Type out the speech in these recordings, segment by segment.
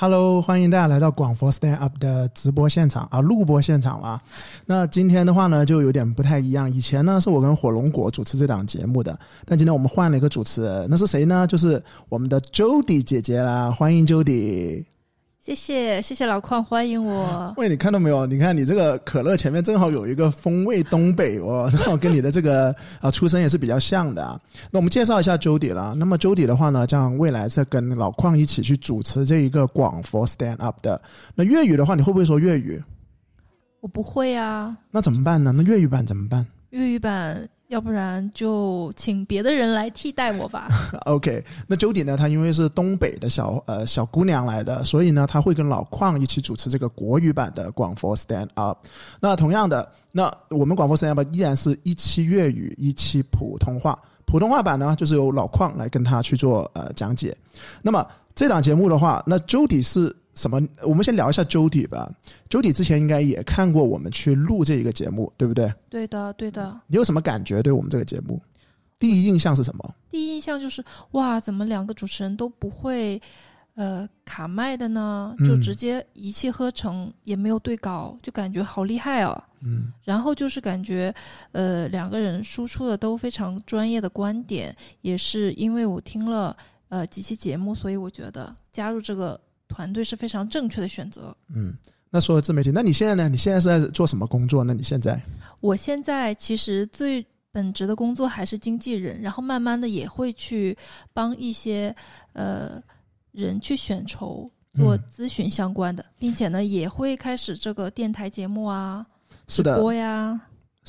Hello，欢迎大家来到广佛 Stand Up 的直播现场啊，录播现场了。那今天的话呢，就有点不太一样。以前呢，是我跟火龙果主持这档节目的，但今天我们换了一个主持人，那是谁呢？就是我们的 Jody 姐姐啦，欢迎 Jody。谢谢谢谢老邝欢迎我。喂，你看到没有？你看你这个可乐前面正好有一个风味东北哦，正好跟你的这个啊出身也是比较像的。啊。那我们介绍一下 Jody 了。那么 Jody 的话呢，将未来是跟老邝一起去主持这一个广佛 Stand Up 的。那粤语的话，你会不会说粤语？我不会啊。那怎么办呢？那粤语版怎么办？粤语版。要不然就请别的人来替代我吧。OK，那九点呢？她因为是东北的小呃小姑娘来的，所以呢，她会跟老邝一起主持这个国语版的广佛 Stand Up。那同样的，那我们广佛 Stand Up 依然是一期粤语，一期普通话。普通话版呢，就是由老邝来跟他去做呃讲解。那么这档节目的话，那 Jody 是。什么？我们先聊一下周底吧。周底之前应该也看过我们去录这一个节目，对不对？对的，对的。你有什么感觉？对我们这个节目，第一印象是什么？第一印象就是哇，怎么两个主持人都不会呃卡麦的呢？就直接一气呵成，也没有对稿，就感觉好厉害哦。嗯。然后就是感觉呃两个人输出的都非常专业的观点，也是因为我听了呃几期节目，所以我觉得加入这个。团队是非常正确的选择。嗯，那说自媒体，那你现在呢？你现在是在做什么工作？那你现在？我现在其实最本职的工作还是经纪人，然后慢慢的也会去帮一些呃人去选筹做咨询相关的，并且呢也会开始这个电台节目啊，是的播呀。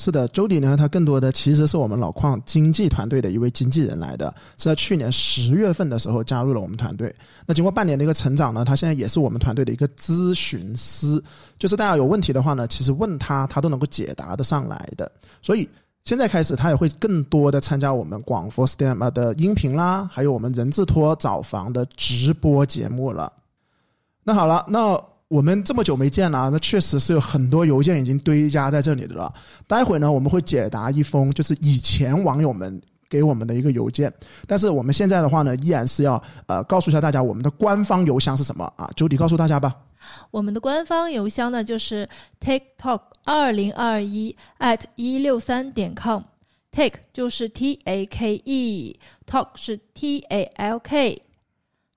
是的，周迪呢，他更多的其实是我们老矿经纪团队的一位经纪人来的，是在去年十月份的时候加入了我们团队。那经过半年的一个成长呢，他现在也是我们团队的一个咨询师，就是大家有问题的话呢，其实问他，他都能够解答的上来的。所以现在开始，他也会更多的参加我们广佛 STEM 的音频啦，还有我们人字拖找房的直播节目了。那好了，那。我们这么久没见了，那确实是有很多邮件已经堆加在这里的了。待会呢，我们会解答一封就是以前网友们给我们的一个邮件，但是我们现在的话呢，依然是要呃告诉一下大家我们的官方邮箱是什么啊？周迪告诉大家吧。我们的官方邮箱呢就是 tiktok 二零二一 at 一六三点 com，take 就是 t a k e，talk 是 t a l k。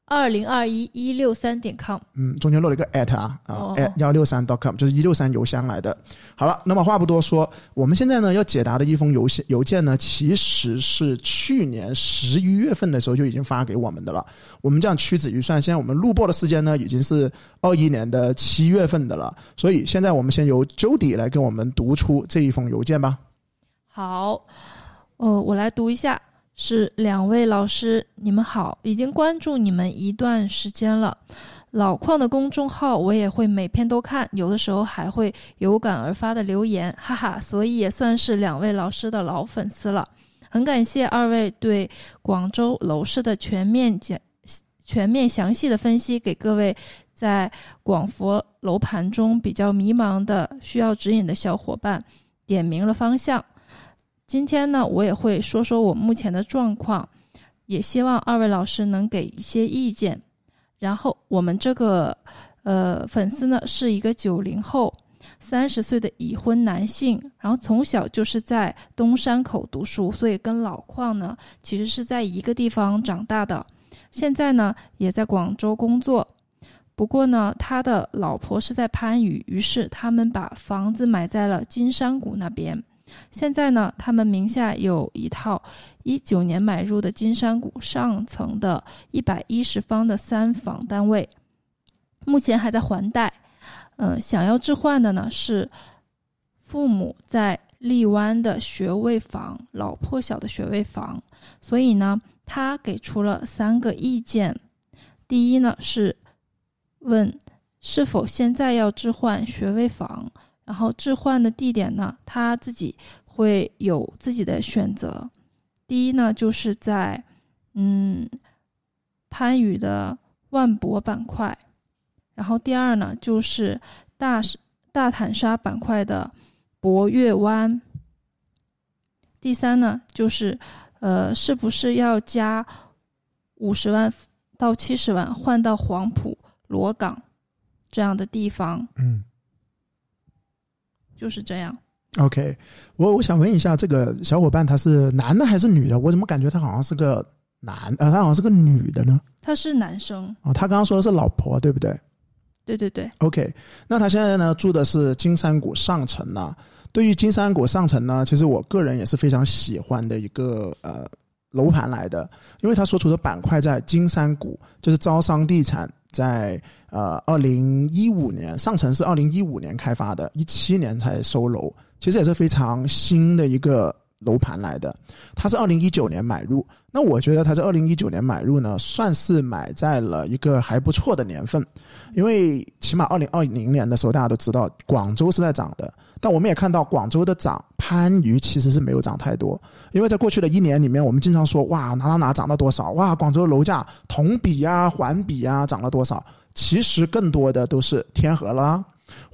二零二一一六三点 com，嗯，中间漏了一个 at 啊啊，at 幺六三 dot com，就是一六三邮箱来的。好了，那么话不多说，我们现在呢要解答的一封邮件邮件呢，其实是去年十一月份的时候就已经发给我们的了。我们这样屈指一算，现在我们录播的时间呢已经是二一年的七月份的了。所以现在我们先由 Jody 来跟我们读出这一封邮件吧。好，呃，我来读一下。是两位老师，你们好，已经关注你们一段时间了。老矿的公众号我也会每篇都看，有的时候还会有感而发的留言，哈哈，所以也算是两位老师的老粉丝了。很感谢二位对广州楼市的全面讲、全面详细的分析，给各位在广佛楼盘中比较迷茫的、需要指引的小伙伴点明了方向。今天呢，我也会说说我目前的状况，也希望二位老师能给一些意见。然后我们这个呃粉丝呢是一个九零后，三十岁的已婚男性，然后从小就是在东山口读书，所以跟老邝呢其实是在一个地方长大的。现在呢也在广州工作，不过呢他的老婆是在番禺，于是他们把房子买在了金山谷那边。现在呢，他们名下有一套一九年买入的金山谷上层的一百一十方的三房单位，目前还在还贷。嗯，想要置换的呢是父母在荔湾的学位房，老破小的学位房。所以呢，他给出了三个意见。第一呢是问是否现在要置换学位房。然后置换的地点呢，他自己会有自己的选择。第一呢，就是在嗯番禺的万博板块；然后第二呢，就是大大坦沙板块的博悦湾；第三呢，就是呃是不是要加五十万到七十万换到黄埔罗岗这样的地方，嗯。就是这样。，OK，我我想问一下，这个小伙伴他是男的还是女的？我怎么感觉他好像是个男，呃，他好像是个女的呢？他是男生，哦，他刚刚说的是老婆，对不对对对对，？OK，那他现在呢住的是金山谷上城呢。对于金山谷上城呢，其实我个人也是非常喜欢的一个呃楼盘来的，因为他所处的板块在金山谷，就是招商地产在呃二零一五年上城是二零一五年开发的，一七年才收楼，其实也是非常新的一个楼盘来的。它是二零一九年买入，那我觉得它在二零一九年买入呢，算是买在了一个还不错的年份，因为起码二零二零年的时候，大家都知道广州是在涨的，但我们也看到广州的涨，番禺其实是没有涨太多，因为在过去的一年里面，我们经常说哇哪哪哪涨了多少，哇广州楼价同比啊环比啊涨了多少，其实更多的都是天河啦、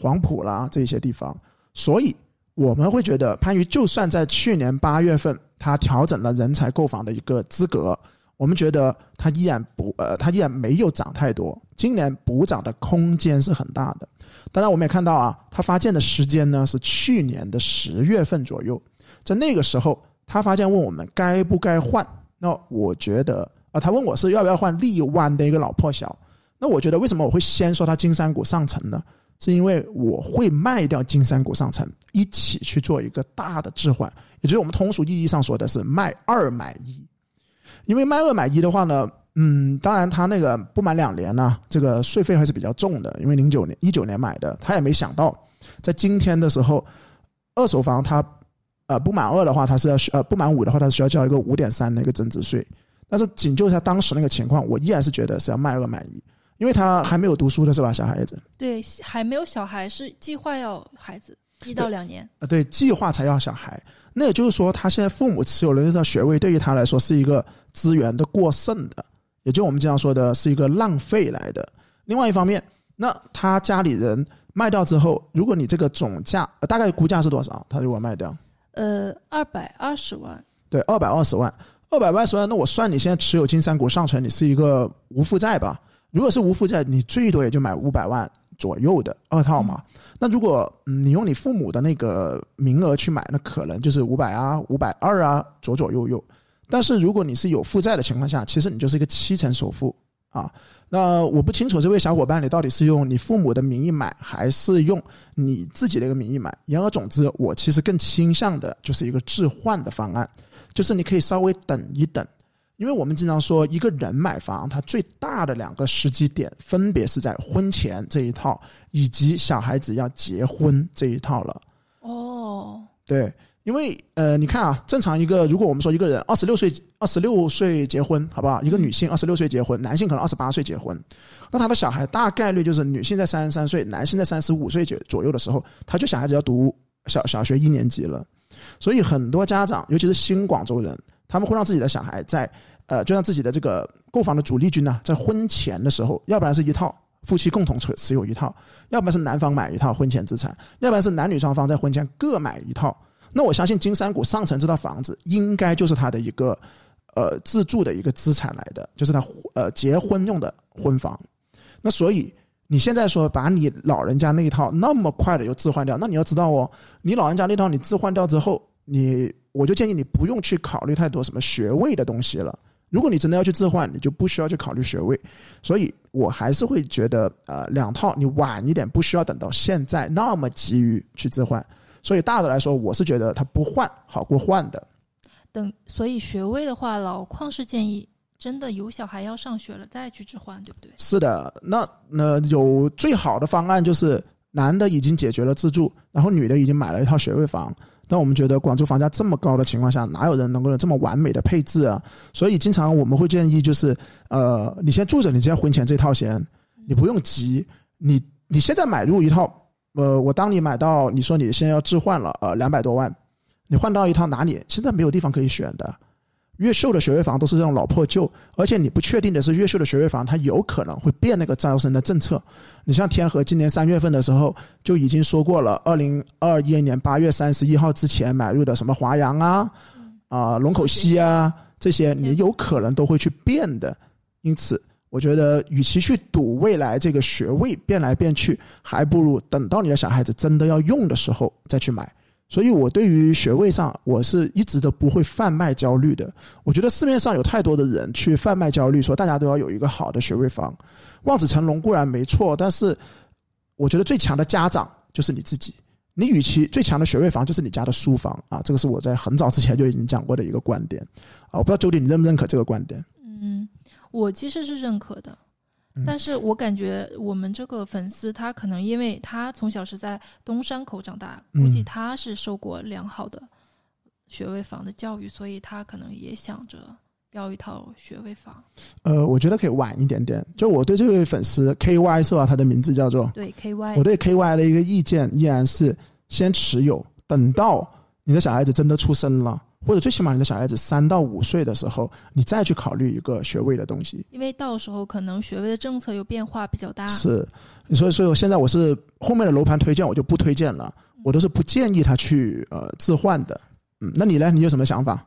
黄埔啦这些地方，所以我们会觉得番禺就算在去年八月份它调整了人才购房的一个资格，我们觉得它依然不呃它依然没有涨太多，今年补涨的空间是很大的。当然，我们也看到啊，他发现的时间呢是去年的十月份左右，在那个时候，他发现问我们该不该换。那我觉得啊，他问我是要不要换荔湾的一个老破小。那我觉得为什么我会先说它金山谷上城呢？是因为我会卖掉金山谷上城，一起去做一个大的置换，也就是我们通俗意义上说的是卖二买一。因为卖二买一的话呢，嗯，当然他那个不满两年呢，这个税费还是比较重的，因为零九年一九年买的，他也没想到在今天的时候，二手房它呃不满二的话，它是要呃不满五的话，它是需要交一个五点三的一个增值税。但是仅就他当时那个情况，我依然是觉得是要卖二买一，因为他还没有读书的是吧，小孩子。对，还没有小孩是计划要孩子一到两年。啊，对，计划才要小孩。那也就是说，他现在父母持有了这套学位，对于他来说是一个资源的过剩的，也就我们经常说的是一个浪费来的。另外一方面，那他家里人卖掉之后，如果你这个总价、呃、大概估价是多少？他如果卖掉，呃，二百二十万，对，二百二十万，二百二十万，那我算你现在持有金山股上城，你是一个无负债吧？如果是无负债，你最多也就买五百万左右的二套嘛。那如果嗯你用你父母的那个名额去买，那可能就是五百啊、五百二啊，左左右右。但是如果你是有负债的情况下，其实你就是一个七成首付啊。那我不清楚这位小伙伴你到底是用你父母的名义买，还是用你自己的一个名义买。言而总之，我其实更倾向的就是一个置换的方案，就是你可以稍微等一等。因为我们经常说，一个人买房，他最大的两个时机点，分别是在婚前这一套，以及小孩子要结婚这一套了。哦，对，因为呃，你看啊，正常一个，如果我们说一个人二十六岁，二十六岁结婚，好不好？一个女性二十六岁结婚，男性可能二十八岁结婚，那他的小孩大概率就是女性在三十三岁，男性在三十五岁左左右的时候，他就小孩子要读小小学一年级了。所以很多家长，尤其是新广州人，他们会让自己的小孩在呃，就让自己的这个购房的主力军呢、在婚前的时候，要不然是一套夫妻共同持持有一套，要不然是男方买一套婚前资产，要不然是男女双方在婚前各买一套。那我相信金山谷上城这套房子应该就是他的一个呃自住的一个资产来的，就是他呃结婚用的婚房。那所以你现在说把你老人家那一套那么快的又置换掉，那你要知道哦，你老人家那套你置换掉之后，你我就建议你不用去考虑太多什么学位的东西了。如果你真的要去置换，你就不需要去考虑学位。所以我还是会觉得，呃，两套你晚一点，不需要等到现在那么急于去置换。所以大的来说，我是觉得它不换好过换的。等所以学位的话，老邝是建议真的有小孩要上学了再去置换，对不对？是的，那那有最好的方案就是男的已经解决了自住，然后女的已经买了一套学位房。但我们觉得广州房价这么高的情况下，哪有人能够有这么完美的配置啊？所以经常我们会建议就是，呃，你先住着你先婚前这套先，你不用急，你你现在买入一套，呃，我当你买到你说你现在要置换了，呃，两百多万，你换到一套哪里？现在没有地方可以选的。越秀的学位房都是这种老破旧，而且你不确定的是，越秀的学位房它有可能会变那个招生的政策。你像天河今年三月份的时候就已经说过了，二零二一年八月三十一号之前买入的什么华阳啊、啊、龙口西啊这些，你有可能都会去变的。因此，我觉得，与其去赌未来这个学位变来变去，还不如等到你的小孩子真的要用的时候再去买。所以，我对于学位上，我是一直都不会贩卖焦虑的。我觉得市面上有太多的人去贩卖焦虑，说大家都要有一个好的学位房，望子成龙固然没错，但是我觉得最强的家长就是你自己。你与其最强的学位房就是你家的书房啊，这个是我在很早之前就已经讲过的一个观点啊。我不知道周迪你认不认可这个观点？嗯，我其实是认可的。但是我感觉我们这个粉丝他可能因为他从小是在东山口长大，估计他是受过良好的学位房的教育，所以他可能也想着要一套学位房。呃，我觉得可以晚一点点。就我对这位粉丝 K Y 是吧？他的名字叫做对 K Y。我对 K Y 的一个意见依然是先持有，等到你的小孩子真的出生了。或者最起码你的小孩子三到五岁的时候，你再去考虑一个学位的东西，因为到时候可能学位的政策又变化比较大。是，所以所以我现在我是后面的楼盘推荐我就不推荐了，我都是不建议他去呃置换的。嗯，那你呢？你有什么想法？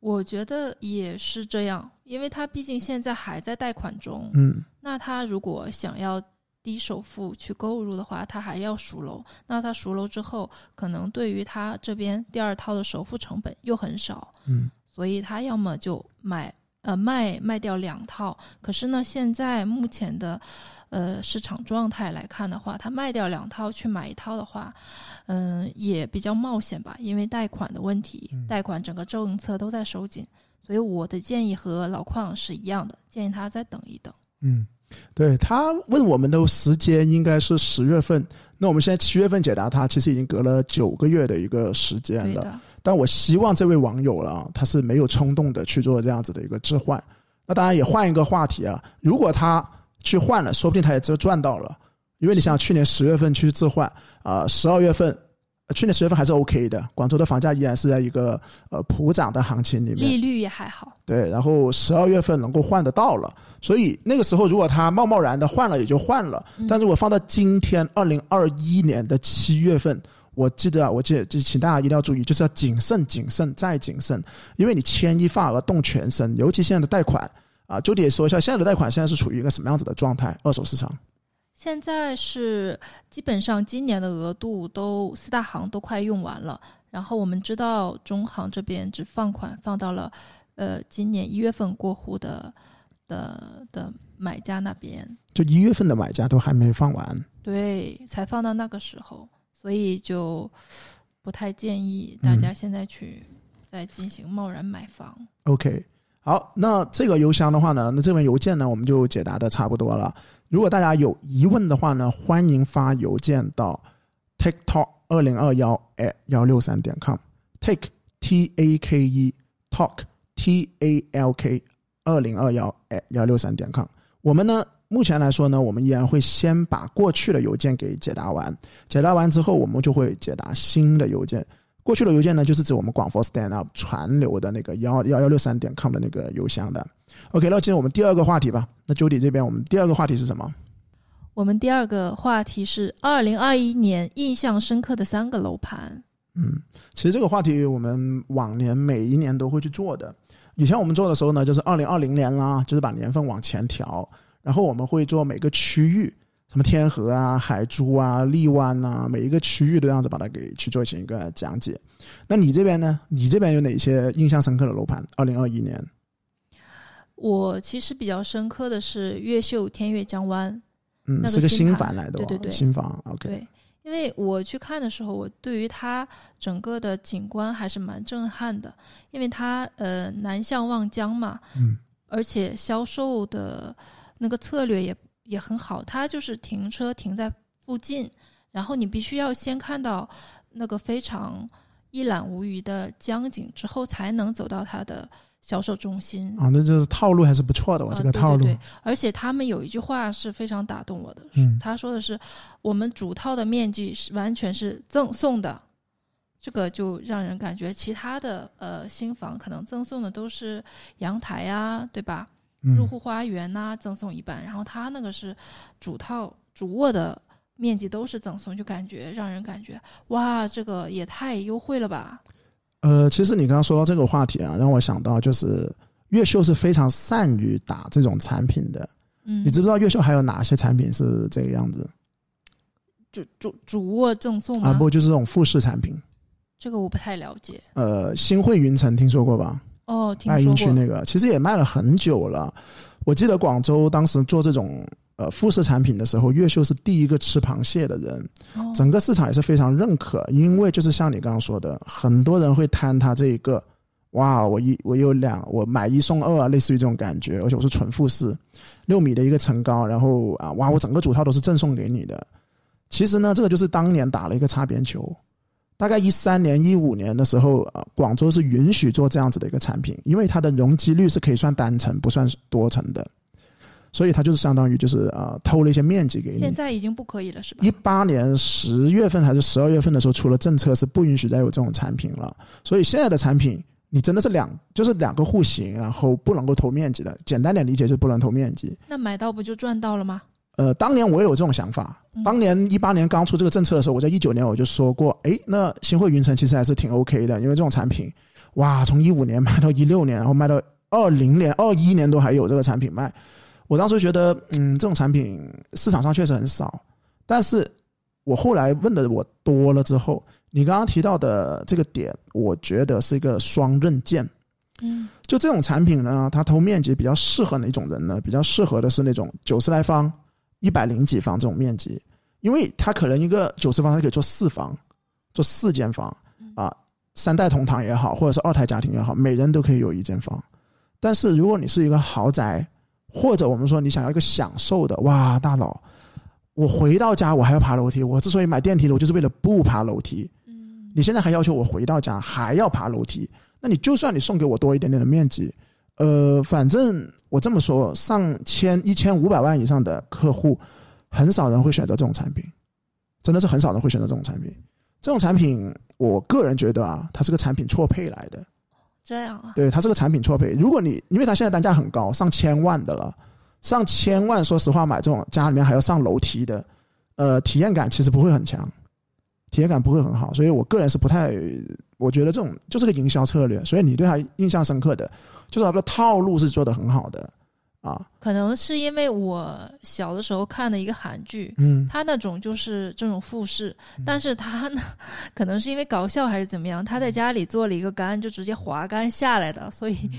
我觉得也是这样，因为他毕竟现在还在贷款中。嗯，那他如果想要。低首付去购入的话，他还要赎楼。那他赎楼之后，可能对于他这边第二套的首付成本又很少。嗯，所以他要么就买呃卖卖掉两套。可是呢，现在目前的呃市场状态来看的话，他卖掉两套去买一套的话，嗯，也比较冒险吧，因为贷款的问题，贷款整个政策都在收紧。所以我的建议和老邝是一样的，建议他再等一等。嗯。对他问我们的时间应该是十月份，那我们现在七月份解答他，其实已经隔了九个月的一个时间了。但我希望这位网友了，他是没有冲动的去做这样子的一个置换。那当然也换一个话题啊，如果他去换了，说不定他也就赚到了，因为你想去年十月份去置换啊，十二月份。去年十月份还是 OK 的，广州的房价依然是在一个呃普涨的行情里面，利率也还好。对，然后十二月份能够换得到了，所以那个时候如果他贸贸然的换了也就换了。但如果放到今天二零二一年的七月份，我记得啊，我记得就请大家一定要注意，就是要谨慎、谨慎再谨慎，因为你牵一发而动全身，尤其现在的贷款啊，就得说一下现在的贷款现在是处于一个什么样子的状态？二手市场。现在是基本上今年的额度都四大行都快用完了，然后我们知道中行这边只放款放到了，呃，今年一月份过户的的的买家那边，就一月份的买家都还没放完，对，才放到那个时候，所以就不太建议大家现在去再进行贸然买房。OK。好，那这个邮箱的话呢，那这份邮件呢，我们就解答的差不多了。如果大家有疑问的话呢，欢迎发邮件到 TikTok 二零二幺 at 幺六三点 com，Take T A K E Talk T A L K 二零二幺 at 幺六三点 com。我们呢，目前来说呢，我们依然会先把过去的邮件给解答完，解答完之后，我们就会解答新的邮件。过去的邮件呢，就是指我们广佛 stand up 传流的那个幺幺幺六三点 com 的那个邮箱的。OK，那进入我们第二个话题吧。那 Judy 这边，我们第二个话题是什么？我们第二个话题是二零二一年印象深刻的三个楼盘。嗯，其实这个话题我们往年每一年都会去做的。以前我们做的时候呢，就是二零二零年啦，就是把年份往前调，然后我们会做每个区域。什么天河啊、海珠啊、荔湾啊，每一个区域都这样子把它给去做成一个讲解。那你这边呢？你这边有哪些印象深刻的楼盘？二零二一年，我其实比较深刻的是越秀天悦江湾，嗯，是个新房来的，对对对，新房。OK，对，因为我去看的时候，我对于它整个的景观还是蛮震撼的，因为它呃南向望江嘛，嗯，而且销售的那个策略也。也很好，它就是停车停在附近，然后你必须要先看到那个非常一览无余的江景之后，才能走到它的销售中心。啊，那就是套路还是不错的，我这个套路。对，而且他们有一句话是非常打动我的，他说的是我们主套的面积是完全是赠送的，这个就让人感觉其他的呃新房可能赠送的都是阳台呀，对吧？入户花园呐，赠送一半，然后他那个是主套主卧的面积都是赠送，就感觉让人感觉哇，这个也太优惠了吧。呃，其实你刚刚说到这个话题啊，让我想到就是越秀是非常善于打这种产品的，嗯你，知不知道越秀还有哪些产品是这个样子主主主卧赠送吗？啊？不，就是这种复式产品。这个我不太了解。呃，新会云城听说过吧？哦，听区那个，其实也卖了很久了。我记得广州当时做这种呃复式产品的时候，越秀是第一个吃螃蟹的人，哦整个市场也是非常认可，因为就是像你刚刚说的，很多人会贪它这一个，哇，我一我有两，我买一送二啊，类似于这种感觉，而且我是纯复式，六米的一个层高，然后啊，哇，我整个主套都是赠送给你的。其实呢，这个就是当年打了一个擦边球。大概一三年、一五年的时候，呃，广州是允许做这样子的一个产品，因为它的容积率是可以算单层，不算多层的，所以它就是相当于就是呃偷了一些面积给你。现在已经不可以了，是吧一？八年十月份还是十二月份的时候，出了政策是不允许再有这种产品了。所以现在的产品，你真的是两就是两个户型，然后不能够偷面积的。简单点理解就是不能偷面积。那买到不就赚到了吗？呃，当年我也有这种想法。嗯当年一八年刚出这个政策的时候，我在一九年我就说过，哎，那新汇云城其实还是挺 OK 的，因为这种产品，哇，从一五年卖到一六年，然后卖到二零年、二一年都还有这个产品卖。我当时觉得，嗯，这种产品市场上确实很少。但是我后来问的我多了之后，你刚刚提到的这个点，我觉得是一个双刃剑。嗯就这种产品呢，它投面积比较适合哪种人呢？比较适合的是那种九十来方、一百零几方这种面积，因为它可能一个九十方它可以做四房，做四间房啊，三代同堂也好，或者是二胎家庭也好，每人都可以有一间房。但是如果你是一个豪宅，或者我们说你想要一个享受的，哇，大佬，我回到家我还要爬楼梯，我之所以买电梯楼就是为了不爬楼梯。嗯你现在还要求我回到家还要爬楼梯，那你就算你送给我多一点点的面积，呃，反正我这么说，上千一千五百万以上的客户，很少人会选择这种产品，真的是很少人会选择这种产品。这种产品，我个人觉得啊，它是个产品错配来的，这样啊，对，它是个产品错配。如果你因为它现在单价很高，上千万的了，上千万，说实话买这种家里面还要上楼梯的，呃，体验感其实不会很强，体验感不会很好，所以我个人是不太，我觉得这种就是个营销策略，所以你对它印象深刻的，就是他的套路是做的很好的啊，可能是因为我小的时候看的一个韩剧，嗯。他那种就是这种复式，但是他呢，可能是因为搞笑还是怎么样，他在家里做了一个杆，就直接滑杆下来的，所以，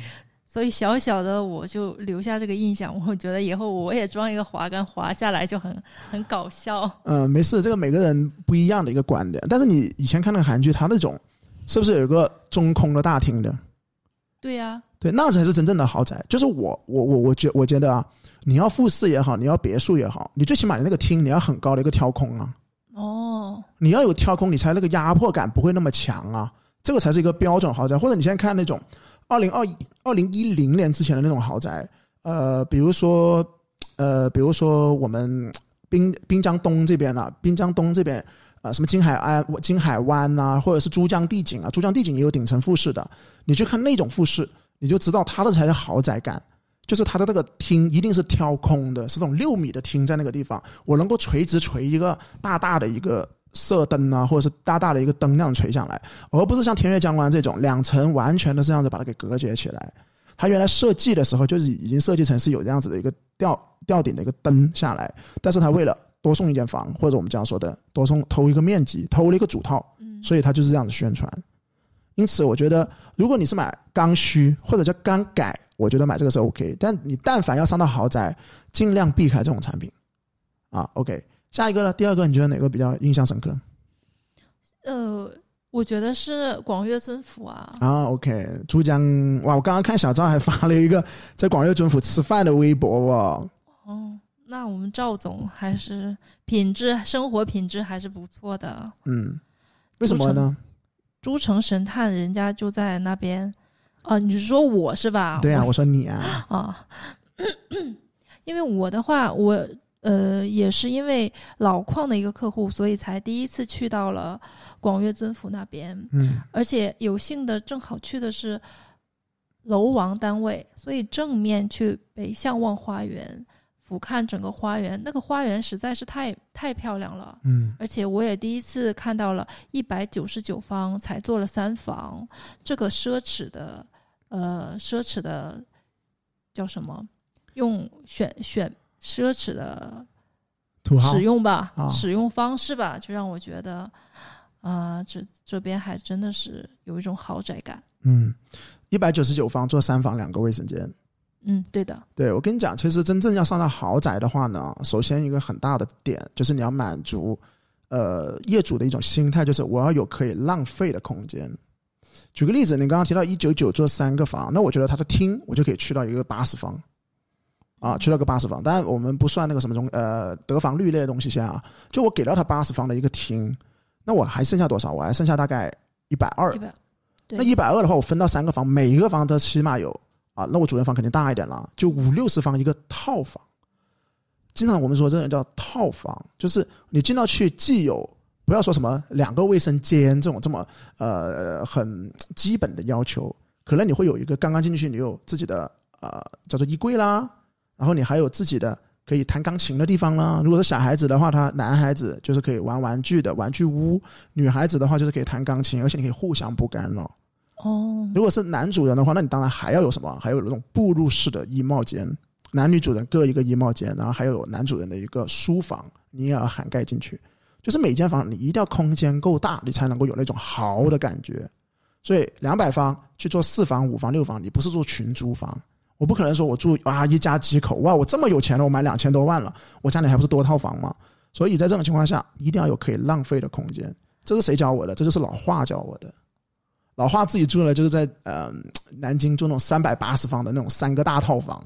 所以小小的我就留下这个印象，我觉得以后我也装一个滑杆滑下来就很很搞笑。嗯，没事，这个每个人不一样的一个观点，但是你以前看那个韩剧，它那种是不是有一个中空的大厅的？对呀、对，那才是真正的豪宅。就是我，我，我，我觉我觉得啊，你要复式也好，你要别墅也好，你最起码你那个厅你要很高的一个挑空啊，哦，你要有挑空，你才那个压迫感不会那么强啊，这个才是一个标准豪宅。或者你现在看那种二零二二零一零年之前的那种豪宅，呃，比如说呃，比如说我们滨滨江东这边啊，滨江东这边。呃，什么金海岸、金海湾呐、或者是珠江帝景啊，珠江帝景也有顶层复式的。你去看那种复式，你就知道它的才是豪宅感，就是它的那个厅一定是挑空的，是那种六米的厅在那个地方，我能够垂直垂一个大大的一个射灯啊，或者是大大的一个灯那样垂下来，而不是像天悦江湾这种两层完全的这样子把它给隔绝起来。它原来设计的时候就是已经设计成是有这样子的一个吊吊顶的一个灯下来，但是它为了多送一间房，或者我们这样说的多送偷一个面积，偷了一个主套，嗯，所以它就是这样子宣传。因此，我觉得如果你是买刚需或者叫刚改，我觉得买这个是 OK。但你但凡要上到豪宅，尽量避开这种产品啊。OK，下一个呢？第二个你觉得哪个比较印象深刻呃，我觉得是广悦尊府啊，啊？OK，珠江哇！我刚刚看小赵还发了一个在广悦尊府吃饭的微博哦。哦，那我们赵总还是品质生活品质还是不错的。嗯，为什么呢？诸城神探人家就在那边，哦、你是说我是吧？对啊，我。我说你啊，啊，因为我的话，我呃也是因为老矿的一个客户，所以才第一次去到了广悦尊府那边，嗯。而且有幸的正好去的是楼王单位，所以正面去北向望花园，俯瞰整个花园，那个花园实在是太太漂亮了。嗯而且我也第一次看到了一百九十九方才做了三房，这个奢侈的，呃，奢侈的叫什么？用选选奢侈的使用吧，啊使用方式吧，就让我觉得，啊、这这边还真的是有一种豪宅感。嗯，一百九十九方做三房两个卫生间。嗯，对的，对我跟你讲，其实真正要上到豪宅的话呢，首先一个很大的点就是你要满足呃业主的一种心态，就是我要有可以浪费的空间。举个例子，你刚刚提到一九九做三个房，那我觉得他的厅我就可以去到一个八十方，啊，去到个八十方。当然我们不算那个什么东呃得房率类的东西先啊，就我给到他八十方的一个厅，那我还剩下多少？我还剩下大概一百二一。百，对那一百二的话，我分到三个房，每一个房都起码有啊，那我主人房肯定大一点了，就五六十方一个套房。经常我们说这种叫套房，就是你进到去既有不要说什么两个卫生间这种这么呃很基本的要求，可能你会有一个刚刚进去你有自己的呃叫做衣柜啦，然后你还有自己的可以弹钢琴的地方啦。如果是小孩子的话，他男孩子就是可以玩玩具的玩具屋，女孩子的话就是可以弹钢琴，而且你可以互相不干扰。哦，如果是男主人的话，那你当然还要有什么？还有那种步入式的衣帽间，男女主人各一个衣帽间，然后还有男主人的一个书房，你也要涵盖进去。就是每间房你一定要空间够大，你才能够有那种豪的感觉。所以两百方去做四房、五房、六房，你不是做群租房。我不可能说我住啊一家几口哇，我这么有钱了，我买两千多万了，我家里还不是多套房吗？所以在这种情况下，一定要有可以浪费的空间。这是谁教我的？这就是老华教我的。老华自己住的就是在呃南京住那种三百八十方的那种三个大套房，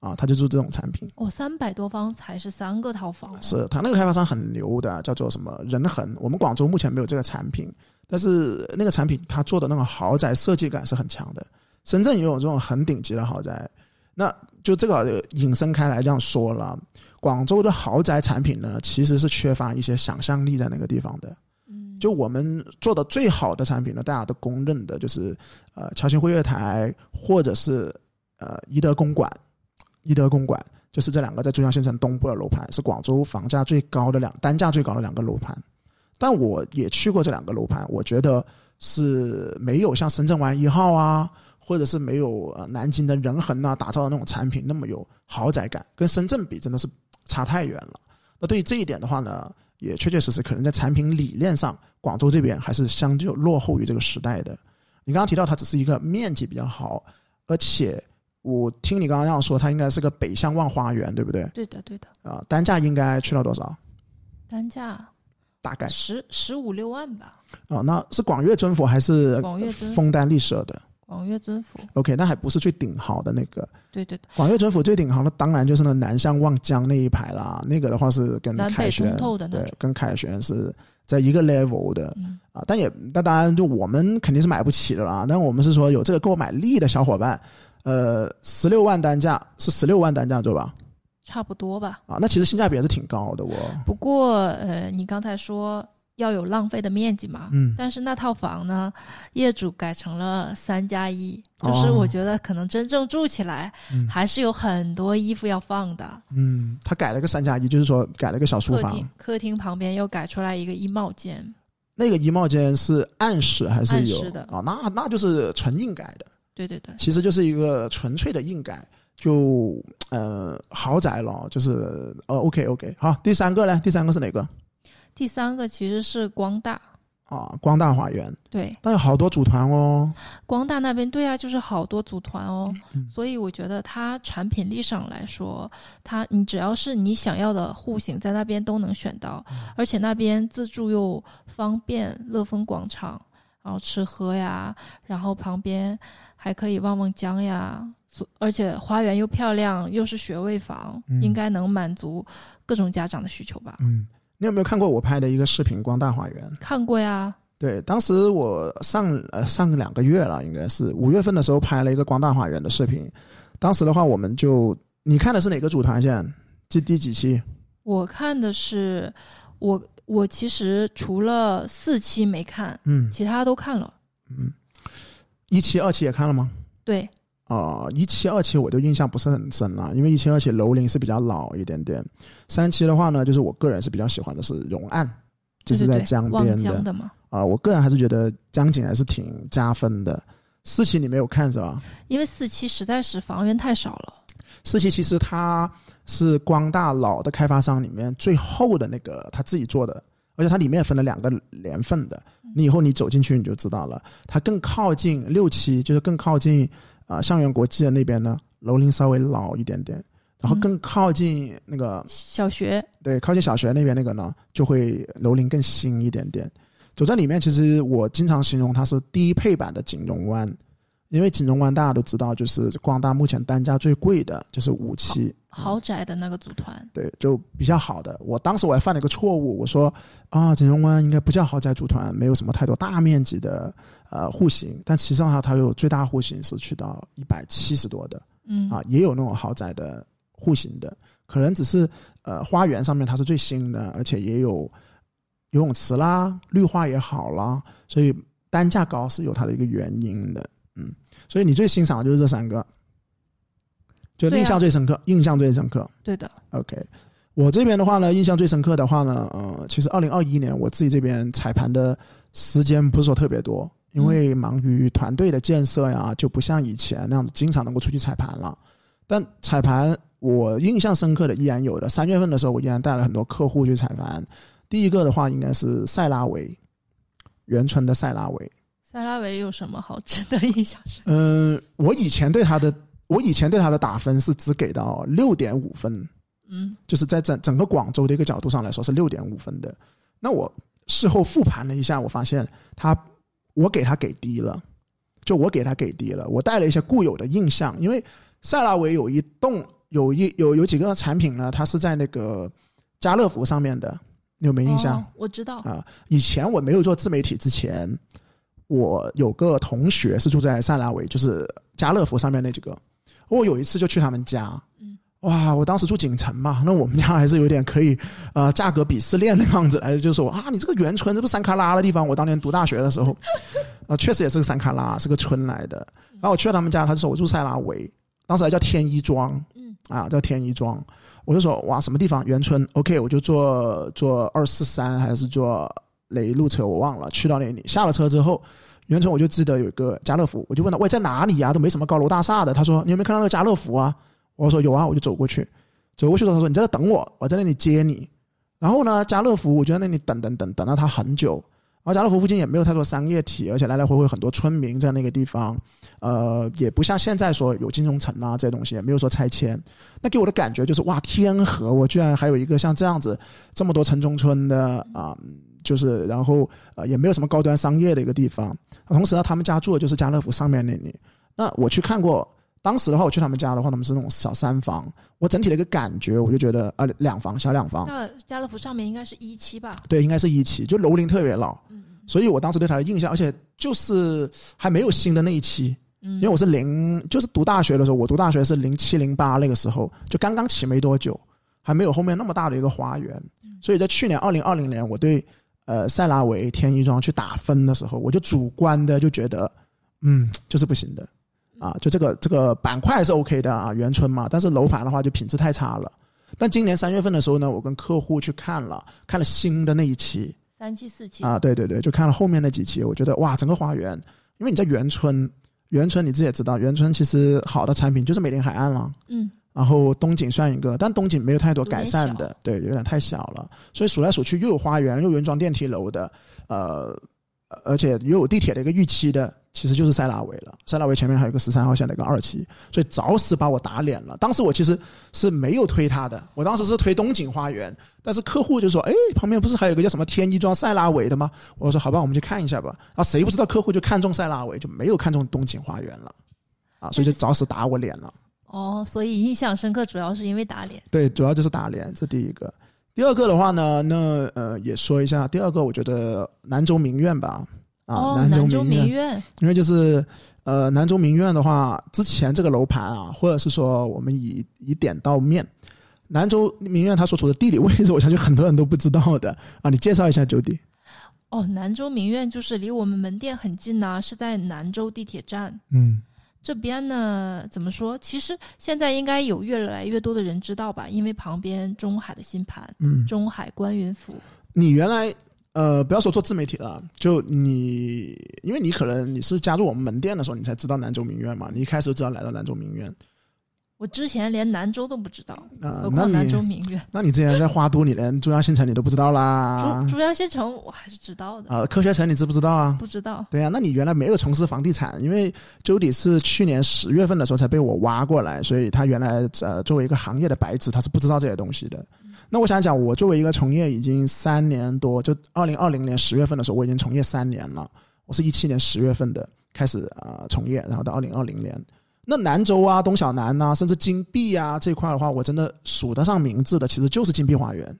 啊，他就住这种产品。哦，三百多方才是三个套房哦，是他那个开发商很牛的，叫做什么仁恒。我们广州目前没有这个产品，但是那个产品他做的那种豪宅设计感是很强的。深圳也有这种很顶级的豪宅，那就这个引申开来这样说了，广州的豪宅产品呢，其实是缺乏一些想象力在那个地方的。就我们做的最好的产品呢，大家都公认的就是呃侨兴汇悦台或者是呃怡德公馆，怡德公馆就是这两个在珠江新城东部的楼盘，是广州房价最高的两单价最高的两个楼盘。但我也去过这两个楼盘，我觉得是没有像深圳湾一号啊，或者是没有呃南京的仁恒啊打造的那种产品那么有豪宅感，跟深圳比真的是差太远了。那对于这一点的话呢，也确确实实可能在产品理念上，广州这边还是相对落后于这个时代的。你刚刚提到它只是一个面积比较好，而且我听你刚刚这样说，它应该是个北向望花园，对不对？对的对的，啊、单价应该去到多少？单价大概十十五六万吧，啊、那是广粤尊府还是广粤尊枫丹丽舍的广粤尊府，？OK，那还不是最顶好的那个。对对对，广粤尊府最顶好的当然就是那南向望江那一排啦，那个的话是跟凯旋对跟凯旋是在一个 level 的。嗯，啊，但也那当然就我们肯定是买不起的啦。但我们是说有这个购买力的小伙伴，呃，十六万单价是十六万单价对吧？差不多吧。啊，那其实性价比还是挺高的哦。不过呃，你刚才说要有浪费的面积嘛，嗯。但是那套房呢，业主改成了三加一，哦。就是我觉得可能真正住起来嗯。还是有很多衣服要放的。嗯，他改了个三加一，就是说改了个小书房。客厅，客厅旁边又改出来一个衣帽间，那个衣帽间是暗室还是有？暗的。啊？那那就是纯硬改的，对对对，其实就是一个纯粹的硬改。就呃豪宅了，就是呃 OK OK 好，第三个呢？第三个是哪个第三个其实是光大，啊？光大花园，对，但有好多组团哦。光大那边对啊，就是好多组团哦，嗯。所以我觉得它产品力上来说，它你只要是你想要的户型，在那边都能选到，嗯。而且那边自助又方便，乐丰广场，然后吃喝呀，然后旁边还可以望望江呀，所而且花园又漂亮，又是学位房，嗯。应该能满足各种家长的需求吧？嗯，你有没有看过我拍的一个视频《光大花园》？看过呀，对，当时我上呃上两个月了，应该是五月份的时候拍了一个光大花园的视频。当时的话，我们就你看的是哪个组团线？第第几期？我看的是我我其实除了四期没看，嗯其他都看了。嗯，一期、二期也看了吗？对，啊、一期、二期我都印象不是很深了，因为一期、二期楼龄是比较老一点点。三期的话呢，就是我个人是比较喜欢的是永岸，就是在江边的江的嘛。啊、我个人还是觉得江景还是挺加分的。四期你没有看是吧？因为四期实在是房源太少了，四期其实它是光大老的开发商里面最后的那个他自己做的，而且它里面分了两个年份的。你以后你走进去你就知道了，它更靠近六期，就是更靠近啊象园国际的那边呢，楼龄稍微老一点点，然后更靠近那个小学，对，靠近小学那边那个呢，就会楼龄更新一点点。走在里面，其实我经常形容它是低配版的锦荣湾，因为锦荣湾大家都知道，就是光大目前单价最贵的就是五期豪宅的那个组团，对，就比较好的。我当时我还犯了一个错误，我说啊，锦荣湾应该不叫豪宅组团，没有什么太多大面积的呃户型，但实际上它它有最大户型是去到一百七十多的，嗯。啊，也有那种豪宅的户型的，可能只是呃花园上面它是最新的，而且也有游泳池啦，绿化也好啦，所以单价高是有它的一个原因的，嗯，所以你最欣赏的就是这三个，就印象最深刻，印象最深刻。对的，OK，我这边的话呢，印象最深刻的话呢，呃，其实二零二一年我自己这边彩盘的时间不是说特别多，因为忙于团队的建设呀，就不像以前那样子经常能够出去彩盘了。但彩盘我印象深刻的依然有的，三月份的时候我依然带了很多客户去彩盘。第一个的话应该是塞拉维，元春的塞拉维。塞拉维有什么好值得印象深？嗯，我以前对他的，我以前对他的打分是只给到六点五分。嗯就是在整整个广州的一个角度上来说是六点五分的。那我事后复盘了一下，我发现他我给他给低了，就我给他给低了。我带了一些固有的印象，因为塞拉维有一栋有一有有几个产品呢，它是在那个家乐福上面的，你有没印象？哦我知道，啊，以前我没有做自媒体之前，我有个同学是住在塞拉维，就是家乐福上面那几个。我有一次就去他们家，嗯，哇，我当时住锦城嘛，那我们家还是有点可以，呃，价格鄙视链那样子来，就说啊，你这个元村，这不山卡拉的地方？我当年读大学的时候，啊，确实也是个山卡拉，是个村来的。然后我去了他们家，他就说我住塞拉维，当时还叫天一庄，嗯啊，叫天一庄。我就说哇，什么地方？元村，OK，我就坐坐二四三还是坐哪一路车我忘了。去到那里，下了车之后，原村我就记得有一个家乐福，我就问他喂在哪里呀、都没什么高楼大厦的。他说你有没有看到那个家乐福啊？我说有啊，我就走过去，走过去的时候他说你在这等我，我在那里接你。然后呢，家乐福我就在那里等等等等了他很久。然后家乐福附近也没有太多商业体，而且来来回回很多村民在那个地方，呃，也不像现在说有金融城啊这些东西，也没有说拆迁。那给我的感觉就是哇，天河我居然还有一个像这样子这么多城中村的啊、就是然后呃也没有什么高端商业的一个地方。同时呢，他们家住的就是家乐福上面那里。那我去看过，当时的话我去他们家的话，他们是那种小三房，我整体的一个感觉我就觉得呃两房小两房，那家乐福上面应该是一期吧？对，应该是一期，就楼龄特别老。嗯所以我当时对他的印象，而且就是还没有新的那一期，嗯，因为我是零，就是读大学的时候，我读大学是零七零八那个时候，就刚刚起没多久，还没有后面那么大的一个花园。所以在去年二零二零年，我对呃塞拉维天一庄去打分的时候，我就主观的就觉得，嗯，就是不行的啊，就这个这个板块是 OK 的啊，元春嘛，但是楼盘的话就品质太差了。但今年三月份的时候呢，我跟客户去看了，看了新的那一期，三期四期啊，对对对，就看了后面那几期，我觉得哇，整个花园，因为你在元春，元春你自己也知道，元春其实好的产品就是美林海岸了，嗯然后东景算一个，但东景没有太多改善的，对，有点太小了，所以数来数去又有花园，又有原装电梯楼的，呃，而且又有地铁的一个预期的，其实就是塞拉维了。塞拉维前面还有个十三号线的一个二期，所以着实把我打脸了。当时我其实是没有推他的，我当时是推东景花园，但是客户就说：“哎，旁边不是还有个叫什么天一庄塞拉维的吗？”我说：“好吧，我们去看一下吧。”然后谁不知道客户就看中塞拉维，就没有看中东景花园了，啊，所以就着实打我脸了。哦，所以印象深刻主要是因为打脸。对，主要就是打脸，这第一个。第二个的话呢，那呃也说一下，第二个我觉得南州名苑吧，啊，哦，南州名苑，因为就是呃南州名苑的话，之前这个楼盘啊，或者是说我们以以点到面，南州名苑它所处的地理位置，我相信很多人都不知道的啊，你介绍一下九弟。哦，南州名苑就是离我们门店很近呐、是在南州地铁站嗯这边呢。怎么说？其实现在应该有越来越多的人知道吧，因为旁边中海的新盘，嗯，中海观云府。你原来呃，不要说做自媒体了，就你，因为你可能你是加入我们门店的时候，你才知道兰州名苑嘛，你一开始就知道来到兰州名苑。我之前连南州都不知道，何况南州你明月。那你之前在花都，你连珠江新城你都不知道啦珠？珠江新城我还是知道的，啊，科学城你知不知道啊？不知道。对呀、那你原来没有从事房地产，因为周底是去年十月份的时候才被我挖过来，所以他原来呃作为一个行业的白纸，他是不知道这些东西的。那我想讲，我作为一个从业已经三年多，就二零二零年十月份的时候，我已经从业三年了。我是一七年十月份的开始呃从业，然后到二零二零年。那南州啊、东小南呐、甚至金碧啊这块的话，我真的数得上名字的，其实就是金碧花园，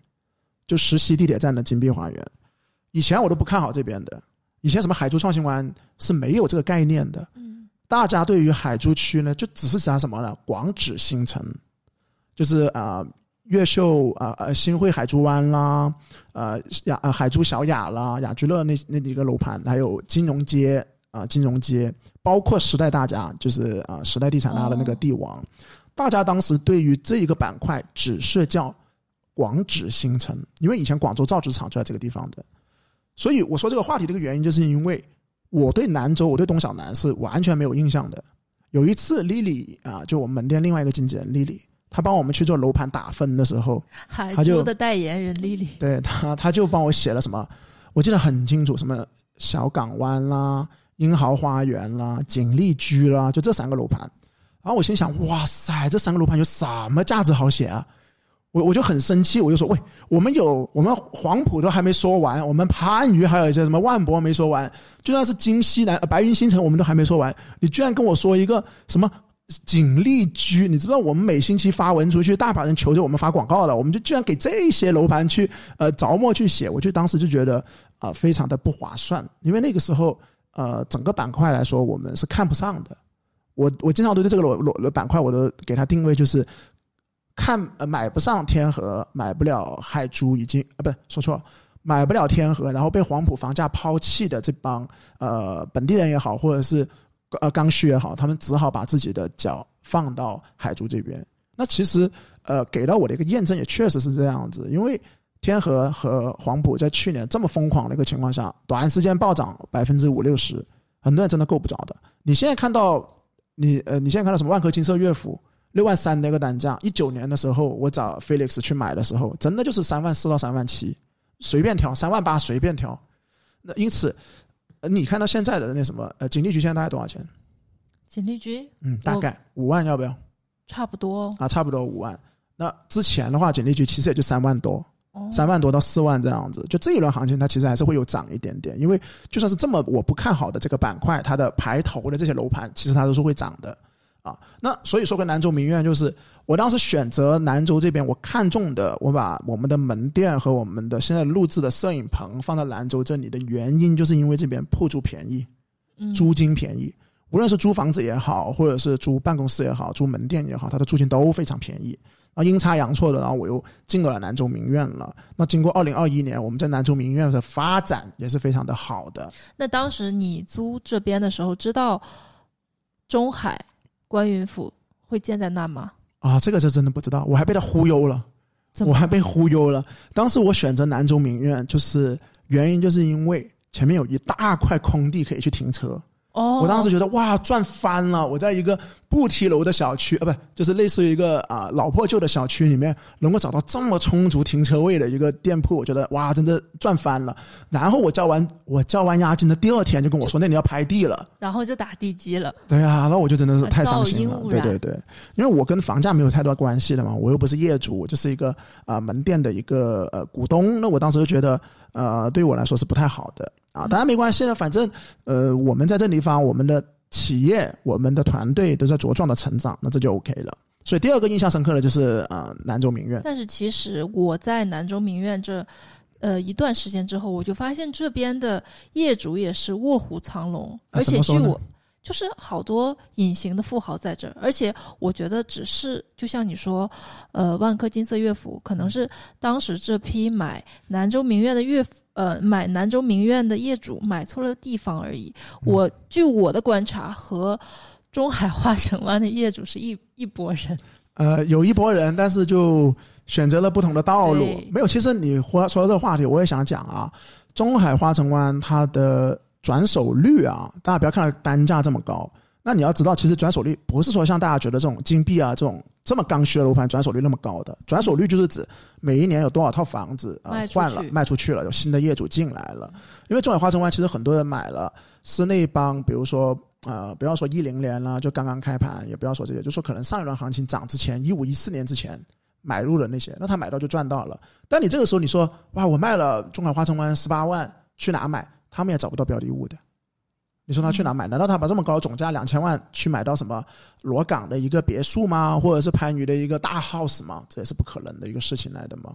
就石溪地铁站的金碧花园。以前我都不看好这边的，以前什么海珠创新湾是没有这个概念的。大家对于海珠区呢，就只是讲什么呢？广址新城，就是啊、越秀啊呃新会海珠湾啦，呃雅呃海珠小雅啦，雅居乐那那几个楼盘，还有金融街啊、金融街，包括时代大家，就是啊、时代地产拉的那个帝王，大家当时对于这一个板块只是叫广纸新城，因为以前广州造纸厂就在这个地方的，所以我说这个话题这个原因，就是因为我对南州，我对东小南是完全没有印象的。有一次，Lily 啊，就我们门店另外一个经纪人 Lily，她帮我们去做楼盘打分的时候，海珠的代言人丽丽，对她，她就帮我写了什么，我记得很清楚，什么小港湾啦、英豪花园啦、锦丽居啦，就这三个楼盘。然后我心想，哇塞，这三个楼盘有什么价值好写啊？我我就很生气，我就说，喂，我们有我们黄埔都还没说完，我们番禺还有一些什么万博没说完，就算是金西南、呃白云新城我们都还没说完，你居然跟我说一个什么锦丽居？你知不知道我们每星期发文出去，大把人求着我们发广告的，我们就居然给这些楼盘去呃着墨去写，我就当时就觉得啊、非常的不划算，因为那个时候呃整个板块来说我们是看不上的。我我经常对这个楼楼板块我都给它定位就是看呃买不上天河，买不了海珠，已经啊不说错，买不了天河，然后被黄埔房价抛弃的这帮呃本地人也好，或者是呃刚需也好，他们只好把自己的脚放到海珠这边。那其实呃给到我的一个验证也确实是这样子，因为天河和黄埔在去年这么疯狂的一个情况下，短时间暴涨百分之五六十，很多人真的够不着的。你现在看到你呃你现在看到什么万科金色乐府？六万三的一个单价，一九年的时候我找 Felix 去买的时候，真的就是三万四到三万七，随便挑，三万八随便挑。那因此，呃你看到现在的那什么，呃，锦丽居现在大概多少钱？锦丽居嗯，大概五万，要不要？差不多啊，差不多五万。那之前的话，锦丽居其实也就三万多，哦，三万多到四万这样子。就这一轮行情，它其实还是会有涨一点点，因为就算是这么我不看好的这个板块，它的排头的这些楼盘，其实它都是会涨的啊。那所以说，跟兰州名苑就是我当时选择兰州这边，我看中的，我把我们的门店和我们的现在录制的摄影棚放到兰州这里的原因，就是因为这边铺租便宜，嗯租金便宜。无论是租房子也好，或者是租办公室也好，租门店也好，它的租金都非常便宜。然后阴差阳错的，然后我又进了南州名苑了。那经过二零二一年，我们在南州名苑的发展也是非常的好的。那当时你租这边的时候，知道中海观云府会建在那吗？啊，这个是真的不知道，我还被他忽悠了，我还被忽悠了。当时我选择南州名苑，就是原因就是因为前面有一大块空地可以去停车。哦，我当时觉得哇，赚翻了！我在一个不提楼的小区，啊，不，就是类似于一个啊老破旧的小区里面，能够找到这么充足停车位的一个店铺，我觉得哇，真的赚翻了。然后我交完我交完押金的第二天就跟我说，那你要拍地了。然后就打地基了。对啊，那我就真的是太伤心了对对对，因为我跟房价没有太多关系的嘛，我又不是业主，我就是一个啊、门店的一个呃股东。那我当时就觉得呃对我来说是不太好的啊，当然没关系了，反正呃我们在这地方，我们的企业、我们的团队都在茁壮的成长，那这就 OK 了。所以第二个印象深刻的就是呃南州名苑。但是其实我在南州名苑这，呃一段时间之后，我就发现这边的业主也是卧虎藏龙，啊而且据我就是好多隐形的富豪在这儿，而且我觉得只是就像你说，呃，万科金色乐府可能是当时这批买南州名苑的乐府。呃，买南州名苑的业主买错了地方而已。嗯我据我的观察，和中海花城湾的业主是一一拨人。呃，有一拨人，但是就选择了不同的道路。没有，其实你说说到这个话题，我也想讲啊，中海花城湾它的转手率啊，大家不要看它单价这么高，那你要知道，其实转手率不是说像大家觉得这种金币啊这种这么刚需的楼盘转手率那么高的，转手率就是指每一年有多少套房子啊、换了卖出去了，有新的业主进来了。因为中海花城湾其实很多人买了，是那帮比如说呃，不要说一零年了，就刚刚开盘，也不要说这些，就说可能上一轮行情涨之前，一五一四年之前买入的那些，那他买到就赚到了。但你这个时候你说哇，我卖了中海花城湾十八万，去哪买？他们也找不到标的物的。你说他去哪买？难道他把这么高的总价两千万去买到什么罗岗的一个别墅吗？或者是番禺的一个大 house 吗？这也是不可能的一个事情来的吗。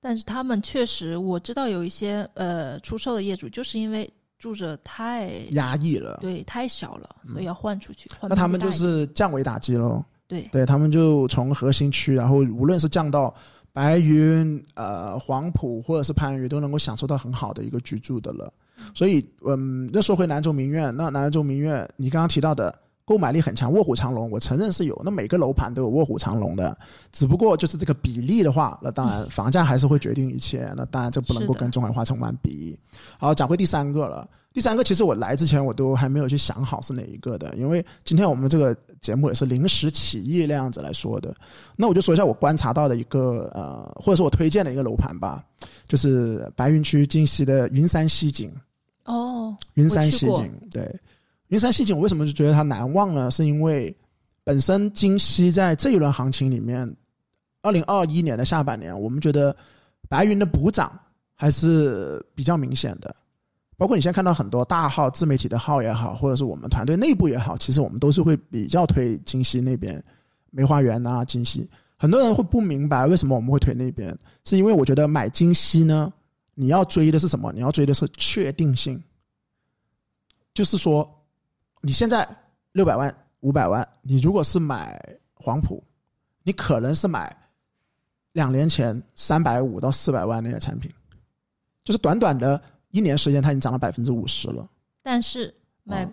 但是他们确实，我知道有一些呃出售的业主，就是因为住着太压抑了，对太小了，所以要换出去。换那他们就是降维打击喽。对对他们就从核心区，然后无论是降到白云、呃黄埔或者是番禺，都能够享受到很好的一个居住的了。所以，嗯，那说回南州名苑，那南州名苑，你刚刚提到的购买力很强，卧虎藏龙，我承认是有。那每个楼盘都有卧虎藏龙的，只不过就是这个比例的话，那当然房价还是会决定一切。那当然这不能够跟中海华城湾比。好，讲回第三个了。第三个其实我来之前我都还没有去想好是哪一个的，因为今天我们这个节目也是临时起意那样子来说的。那我就说一下我观察到的一个呃，或者说我推荐的一个楼盘吧，就是白云区金溪的云山西景。哦，云山我去过西景，对，云山西景，我为什么就觉得它难忘呢？是因为本身金溪在这一轮行情里面，二零二一年的下半年，我们觉得白云的补涨还是比较明显的。包括你现在看到很多大号自媒体的号也好，或者是我们团队内部也好，其实我们都是会比较推金溪那边梅花园啊，金溪。很多人会不明白为什么我们会推那边，是因为我觉得买金溪呢，你要追的是什么？你要追的是确定性。就是说，你现在六百万、五百万，你如果是买黄埔，你可能是买两年前三百五到四百万那些产品，就是短短的一年时间，它已经涨了百分之五十了。但是买哦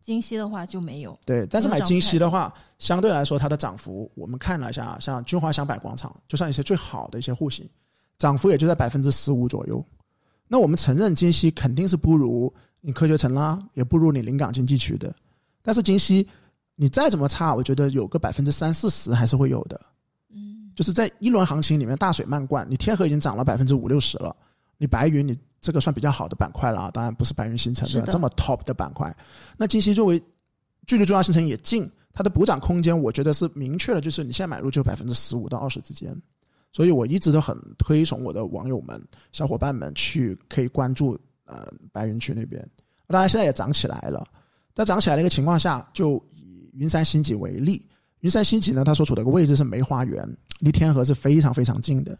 金溪的话就没有。对，但是买金溪的话，相对来说它的涨幅，我们看了一下，像君华祥百广场，就像一些最好的一些户型，涨幅也就在百分之十五左右。那我们承认金溪肯定是不如你科学城啦，也不如你临港经济区的，但是金溪你再怎么差，我觉得有个百分之三四十还是会有的。嗯，就是在一轮行情里面大水漫灌，你天河已经涨了百分之五六十了，你白云你这个算比较好的板块了啊，当然不是白云新城是的这么 top 的板块。那金溪作为距离中央新城也近，它的补涨空间我觉得是明确的，就是你现在买入就百分之十五到二十之间。所以我一直都很推崇我的网友们、小伙伴们去可以关注呃白云区那边。当然现在也涨起来了，在涨起来的一个情况下，就以云山新景为例，云山新景呢，它所处的一个位置是梅花园，离天河是非常非常近的。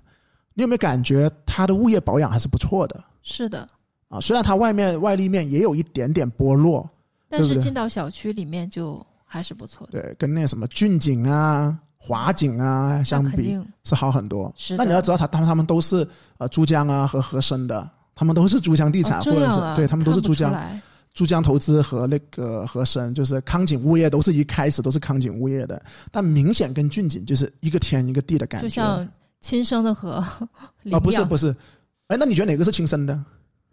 你有没有感觉它的物业保养还是不错的是的。啊？虽然它外面外立面也有一点点剥落，但是进到小区里面就还是不错的。对，跟那什么俊景啊、华景啊相比是好很多。是的那你要知道它，他们他们都是呃珠江啊和和生的，他们都是珠江地产、哦或者是对他们都是珠江珠江投资和那个和生，就是康景物业都是一开始都是康景物业的，但明显跟俊景就是一个天一个地的感觉。就像亲生的和领 啊，不是不是，哎，那你觉得哪个是亲生的？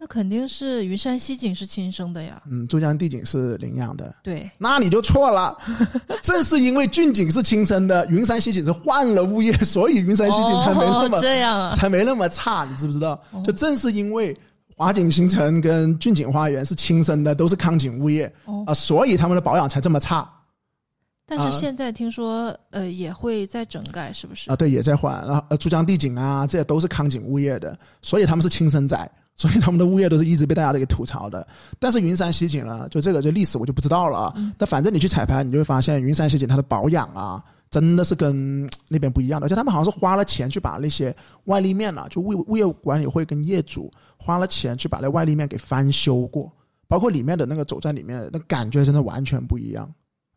那肯定是云山西景是亲生的呀。嗯，珠江帝景是领养的，对，那你就错了。正是因为俊景是亲生的，云山西景是换了物业，所以云山西景才没那么、哦、这样啊。才没那么差，你知不知道？哦就正是因为华景新城跟俊景花园是亲生的，都是康景物业啊、哦，所以他们的保养才这么差但啊是现在听说呃也会在整改，是不是啊。？对，也在换。然后呃，珠江帝景啊，这些都是康景物业的，所以他们是亲生仔。所以他们的物业都是一直被大家都给吐槽的，但是云山西景呢，就这个就历史我就不知道了啊。嗯但反正你去彩排，你就会发现云山西景它的保养啊，真的是跟那边不一样的，而且他们好像是花了钱去把那些外立面啊，就物物业管理会跟业主花了钱去把那外立面给翻修过，包括里面的那个走在里面，那感觉真的完全不一样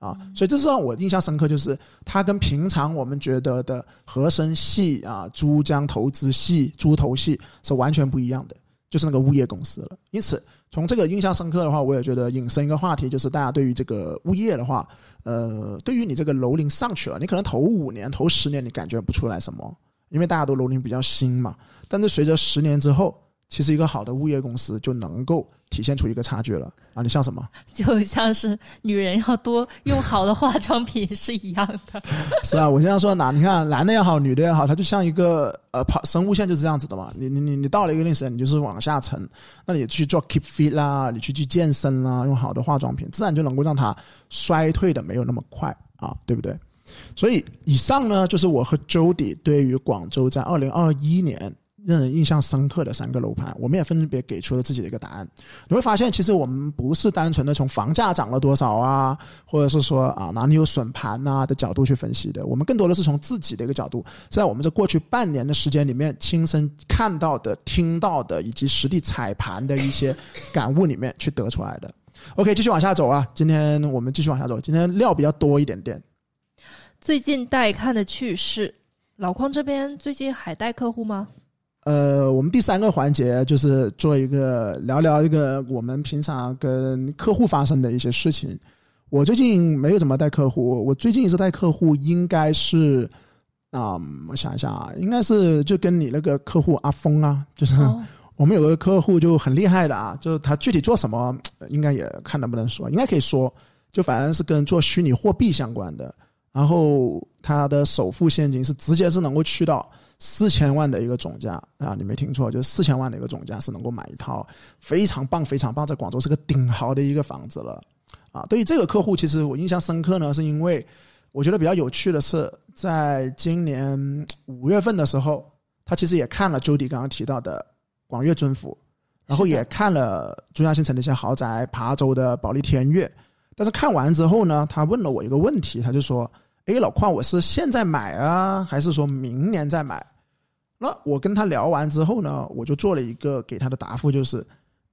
啊。所以这是让我印象深刻，就是它跟平常我们觉得的和生系啊、珠江投资系、猪头系是完全不一样的。就是那个物业公司了。因此，从这个印象深刻的话，我也觉得引申一个话题，就是大家对于这个物业的话，呃，对于你这个楼龄上去了，你可能头五年、头十年你感觉不出来什么，因为大家都楼龄比较新嘛。但是随着十年之后，其实一个好的物业公司就能够体现出一个差距了啊！你像什么？就像是女人要多用好的化妆品是一样的。是啊，我经常说男，你看男的也好，女的也好，它就像一个呃跑生物线就是这样子的嘛。你你你你到了一个定时间，你就是往下沉，那你去做 keep fit 啦，你去去健身啦，用好的化妆品，自然就能够让它衰退的没有那么快啊，对不对？所以以上呢，就是我和 Jody 对于广州在二零二一年。让人印象深刻的三个楼盘，我们也分别给出了自己的一个答案。你会发现，其实我们不是单纯的从房价涨了多少啊，或者是说啊哪里有损盘呐的角度去分析的，我们更多的是从自己的一个角度，在我们这过去半年的时间里面，亲身看到的、听到的，以及实地踩盘的一些感悟里面去得出来的。OK，继续往下走啊，今天我们继续往下走，今天料比较多一点点。最近带看的趣事，老匡这边最近还带客户吗？呃，我们第三个环节就是做一个聊聊一个我们平常跟客户发生的一些事情。我最近没有怎么带客户，我最近一次带客户应该是啊，我想一下啊，应该是就跟你那个客户阿峰啊，就是我们有个客户就很厉害的啊，就是他具体做什么，应该也看能不能说，应该可以说，就反正是跟做虚拟货币相关的，然后他的首付现金是直接是能够去到。四千万的一个总价啊，你没听错，就是四千万的一个总价是能够买一套非常棒、非常棒，在广州是个顶豪的一个房子了啊。对于这个客户，其实我印象深刻呢，是因为我觉得比较有趣的是，在今年五月份的时候，他其实也看了周迪刚刚提到的广粤尊府，然后也看了珠江新城的一些豪宅，琶洲的保利天悦。但是看完之后呢，他问了我一个问题，他就说：“哎，老邝，我是现在买啊，还是说明年再买？”那我跟他聊完之后呢，我就做了一个给他的答复，就是，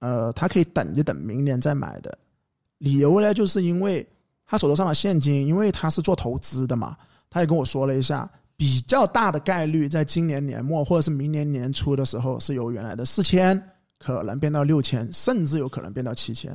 呃，他可以等一等明年再买的。理由呢，就是因为他手头上的现金，因为他是做投资的嘛，他也跟我说了一下，比较大的概率在今年年末或者是明年年初的时候，是由原来的四千可能变到六千，甚至有可能变到七千，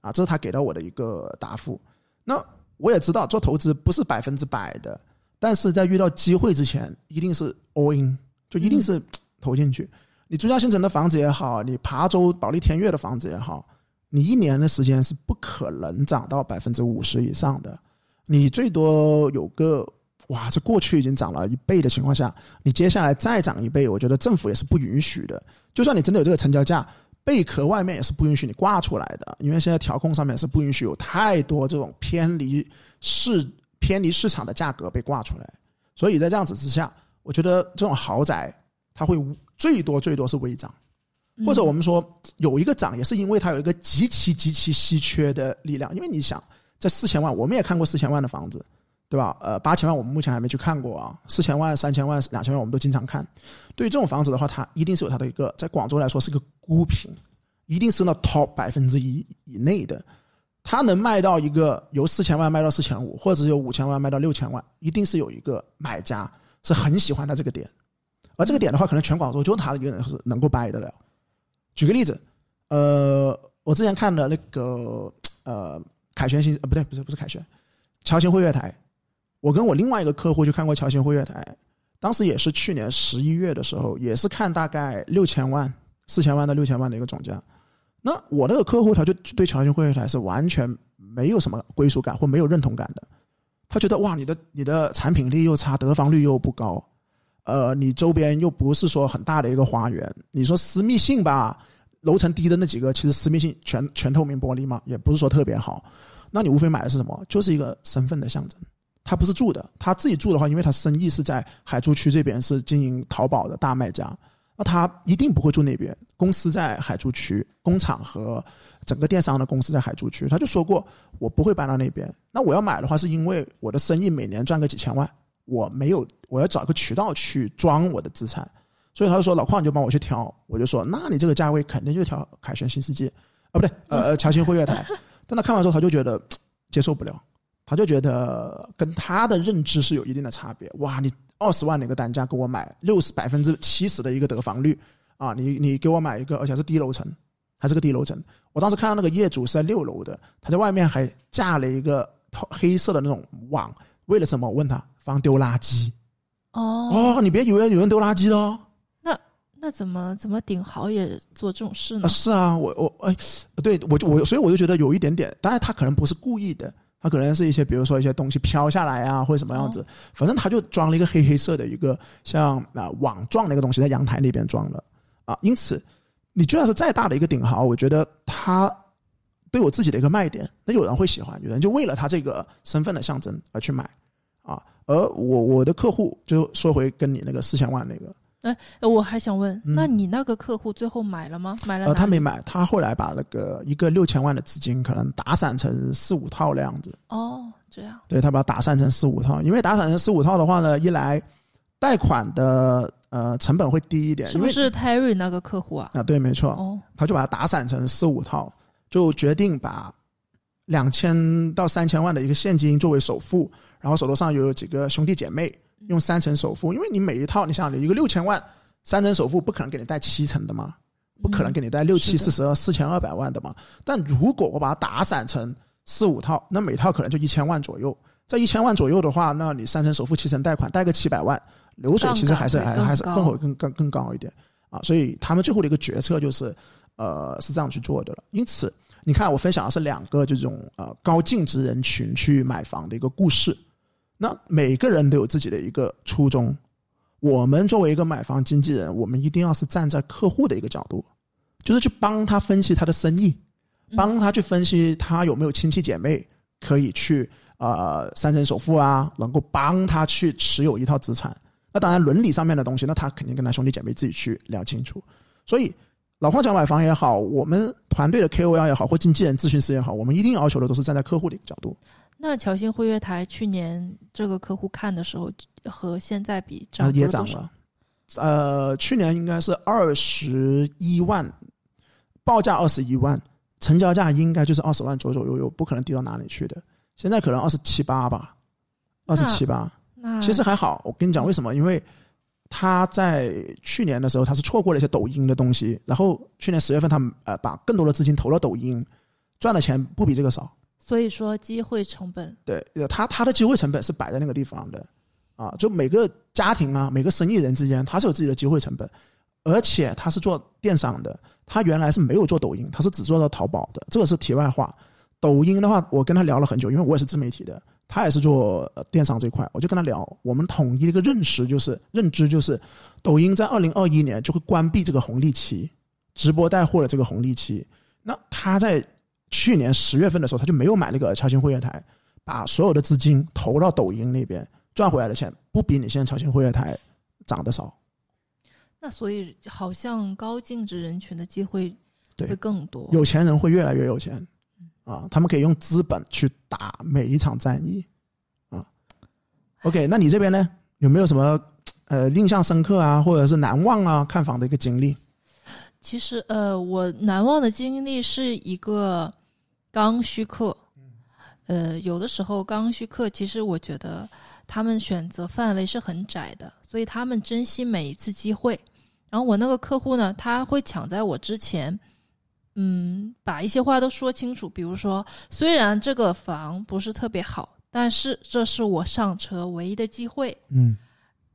啊，这是他给到我的一个答复。那我也知道做投资不是百分之百的，但是在遇到机会之前，一定是 all in。就一定是投进去。你珠江新城的房子也好，你琶洲保利天悦的房子也好，你一年的时间是不可能涨到百分之五十以上的。你最多有个哇，这过去已经涨了一倍的情况下，你接下来再涨一倍，我觉得政府也是不允许的。就算你真的有这个成交价，贝壳外面也是不允许你挂出来的，因为现在调控上面是不允许有太多这种偏离市偏离市场的价格被挂出来。所以在这样子之下。我觉得这种豪宅，它会最多最多是微涨，或者我们说有一个涨，也是因为它有一个极其极其稀缺的力量。因为你想，在四千万，我们也看过四千万的房子，对吧？呃，八千万我们目前还没去看过啊。四千万、三千万、两千万，我们都经常看。对于这种房子的话，它一定是有它的一个，在广州来说是个孤品，一定是那 top 百分之一以内的。它能卖到一个由四千万卖到四千五，或者是由五千万卖到六千万，一定是有一个买家。是很喜欢他这个点，而这个点的话，可能全广州就他一个人是能够掰得了。举个例子，呃，我之前看的那个呃凯旋新呃不对不是不是凯旋，侨兴汇悦台，我跟我另外一个客户去看过侨兴汇悦台，当时也是去年十一月的时候，也是看大概六千万四千万到六千万的一个总价。那我那个客户他就对侨兴汇悦台是完全没有什么归属感或没有认同感的。他觉得哇，你的你的产品力又差，得房率又不高，呃，你周边又不是说很大的一个花园，你说私密性吧，楼层低的那几个其实私密性全全透明玻璃嘛，也不是说特别好。那你无非买的是什么？就是一个身份的象征。他不是住的，他自己住的话，因为他生意是在海珠区这边是经营淘宝的大卖家，那他一定不会住那边。公司在海珠区，工厂和。整个电商的公司在海珠区，他就说过我不会搬到那边。那我要买的话，是因为我的生意每年赚个几千万，我没有，我要找个渠道去装我的资产。所以他就说老邝你就帮我去挑，我就说那你这个价位肯定就挑凯旋新世界，啊不对，呃呃侨兴汇悦台。但他看完之后他就觉得接受不了，他就觉得跟他的认知是有一定的差别。哇，你二十万的一个单价给我买六十百分之七十的一个得房率啊，你你给我买一个，而且是低楼层。还是个低楼层，我当时看到那个业主是在六楼的，他在外面还架了一个黑色的那种网，为了什么？我问他，防丢垃圾。哦哦，你别以为有人丢垃圾哦。那那怎么怎么顶豪也做这种事呢啊，？是啊，我我哎，对我就我所以我就觉得有一点点，当然他可能不是故意的，他可能是一些比如说一些东西飘下来啊，或者什么样子，反正他就装了一个黑黑色的一个像啊、网状的一个东西在阳台那边装了啊，因此你就算是再大的一个顶豪，我觉得他都有自己的一个卖点，那有人会喜欢，有人就为了他这个身份的象征而去买啊，而我我的客户就说回跟你那个四千万那个。哎我还想问，嗯那你那个客户最后买了吗？买了呃，他没买，他后来把那个一个六千万的资金可能打散成四五套那样子。哦，这样对他把它打散成四五套，因为打散成四五套的话呢，一来贷款的呃成本会低一点，是不是 Terry 那个客户啊？啊对，没错，哦，他就把它打散成四五套，就决定把两千到三千万的一个现金作为首付，然后手头上有几个兄弟姐妹用三成首付，因为你每一套，你想你一个六千万三成首付不可能给你贷七成的嘛，不可能给你贷六七四十二四千二百万的嘛。但如果我把它打散成四五套，那每套可能就一千万左右。在一千万左右的话，那你三成首付七成贷款，贷个七百万，流水其实还是还还是更会更更更高一点啊。所以他们最后的一个决策就是，呃，是这样去做的了。因此，你看我分享的是两个这种呃高净值人群去买房的一个故事。那每个人都有自己的一个初衷。我们作为一个买房经纪人，我们一定要是站在客户的一个角度，就是去帮他分析他的生意，嗯帮他去分析他有没有亲戚姐妹可以去呃三成首付啊，能够帮他去持有一套资产。那当然伦理上面的东西，那他肯定跟他兄弟姐妹自己去聊清楚。所以老话讲买房也好，我们团队的 KOL 也好，或经纪人咨询师也好，我们一定要求的都是站在客户的一个角度。那侨信汇悦台去年这个客户看的时候和现在比啊，涨也涨了。呃，去年应该是二十一万，报价二十一万，成交价应该就是二十万左左右右，不可能低到哪里去的。现在可能二十七八吧，二十七八，其实还好。我跟你讲为什么？因为他在去年的时候，他是错过了一些抖音的东西，然后去年十月份他们呃把更多的资金投了抖音，赚的钱不比这个少。所以说机会成本对，他他的机会成本是摆在那个地方的，啊，就每个家庭啊，每个生意人之间，他是有自己的机会成本，而且他是做电商的，他原来是没有做抖音，他是只做到淘宝的，这个是题外话。抖音的话，我跟他聊了很久，因为我也是自媒体的，他也是做呃电商这块，我就跟他聊，我们统一的一个认识就是认知就是，抖音在二零二一年就会关闭这个红利期，直播带货的这个红利期。那他在去年十月份的时候，他就没有买那个超新会员台，把所有的资金投到抖音那边，赚回来的钱不比你现在超新会员台涨得少。那所以好像高净值人群的机会会更多。有钱人会越来越有钱，啊，他们可以用资本去打每一场战役，啊。OK，那你这边呢？有没有什么呃印象深刻啊，或者是难忘啊看房的一个经历？其实呃，我难忘的经历是一个刚需客。呃，有的时候刚需客，其实我觉得他们选择范围是很窄的，所以他们珍惜每一次机会。然后我那个客户呢，他会抢在我之前，嗯，把一些话都说清楚。比如说，虽然这个房不是特别好，但是这是我上车唯一的机会。嗯，